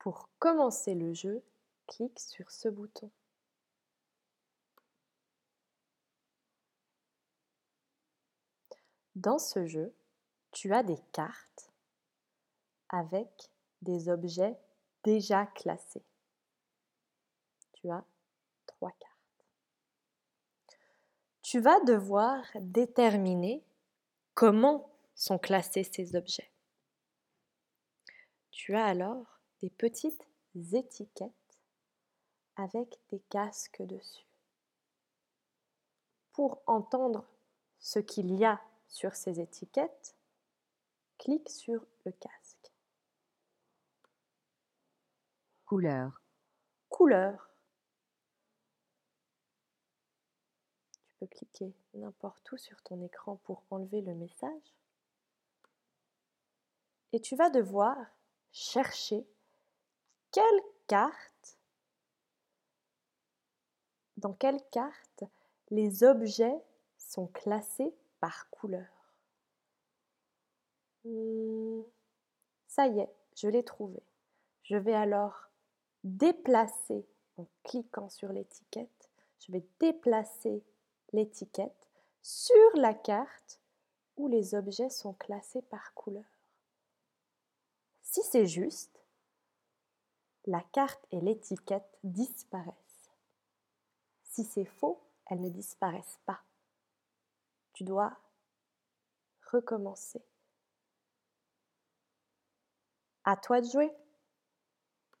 Pour commencer le jeu, clique sur ce bouton. Dans ce jeu, tu as des cartes avec des objets déjà classés. Tu as trois cartes. Tu vas devoir déterminer comment sont classés ces objets. Tu as alors des petites étiquettes avec des casques dessus. Pour entendre ce qu'il y a sur ces étiquettes, clique sur le casque. Couleur. Couleur. Tu peux cliquer n'importe où sur ton écran pour enlever le message. Et tu vas devoir chercher quelle carte, dans quelle carte les objets sont classés par couleur? Hmm, ça y est, je l'ai trouvé. Je vais alors déplacer, en cliquant sur l'étiquette, je vais déplacer l'étiquette sur la carte où les objets sont classés par couleur. Si c'est juste, la carte et l'étiquette disparaissent. Si c'est faux, elles ne disparaissent pas. Tu dois recommencer. À toi de jouer.